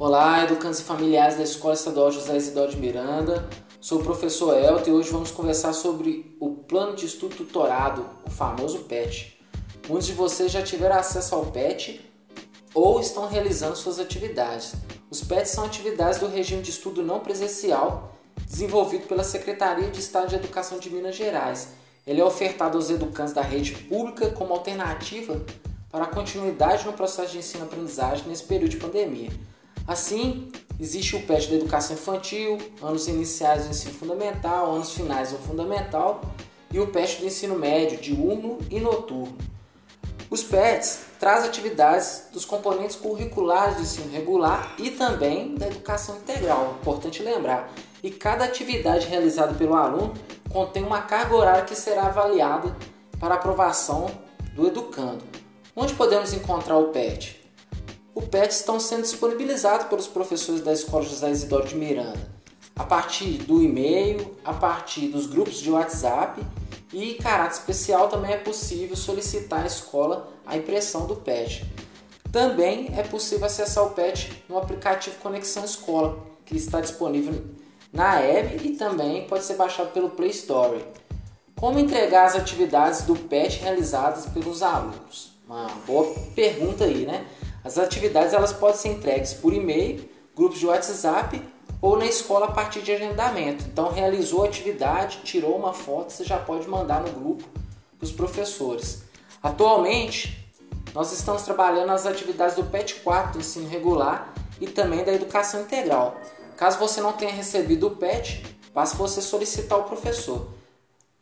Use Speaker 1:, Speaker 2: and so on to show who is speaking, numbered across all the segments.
Speaker 1: Olá, educantes e familiares da Escola Estadual José Isidoro de Miranda. Sou o professor Elton e hoje vamos conversar sobre o Plano de Estudo Tutorado, o famoso PET. Muitos de vocês já tiveram acesso ao PET ou estão realizando suas atividades. Os PETs são atividades do regime de estudo não presencial desenvolvido pela Secretaria de Estado de Educação de Minas Gerais. Ele é ofertado aos educantes da rede pública como alternativa para a continuidade no processo de ensino-aprendizagem nesse período de pandemia. Assim, existe o PET da educação infantil, anos iniciais do ensino fundamental, anos finais do fundamental e o PET do ensino médio, diurno e noturno. Os PETs trazem atividades dos componentes curriculares do ensino regular e também da educação integral, importante lembrar. E cada atividade realizada pelo aluno contém uma carga horária que será avaliada para aprovação do educando. Onde podemos encontrar o PET? O PET estão sendo disponibilizados pelos professores da Escola José Isidoro de Miranda, a partir do e-mail, a partir dos grupos de WhatsApp e, caráter especial, também é possível solicitar à escola a impressão do PET. Também é possível acessar o PET no aplicativo Conexão Escola, que está disponível na App e também pode ser baixado pelo Play Store. Como entregar as atividades do PET realizadas pelos alunos? Uma boa pergunta aí, né? As atividades elas podem ser entregues por e-mail, grupos de WhatsApp ou na escola a partir de agendamento. Então, realizou a atividade, tirou uma foto, você já pode mandar no grupo para os professores. Atualmente, nós estamos trabalhando nas atividades do PET 4 do ensino regular e também da educação integral. Caso você não tenha recebido o PET, basta você solicitar o professor.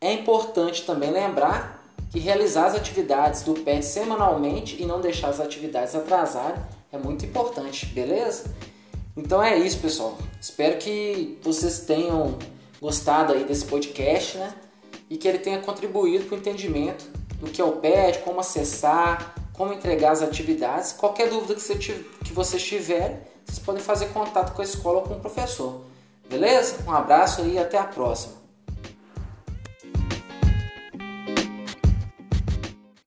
Speaker 1: É importante também lembrar que realizar as atividades do PET semanalmente e não deixar as atividades atrasarem é muito importante, beleza? Então é isso, pessoal. Espero que vocês tenham gostado aí desse podcast, né? E que ele tenha contribuído para o entendimento do que é o PET, como acessar, como entregar as atividades. Qualquer dúvida que, você que vocês tiverem, vocês podem fazer contato com a escola ou com o professor. Beleza? Um abraço e até a próxima.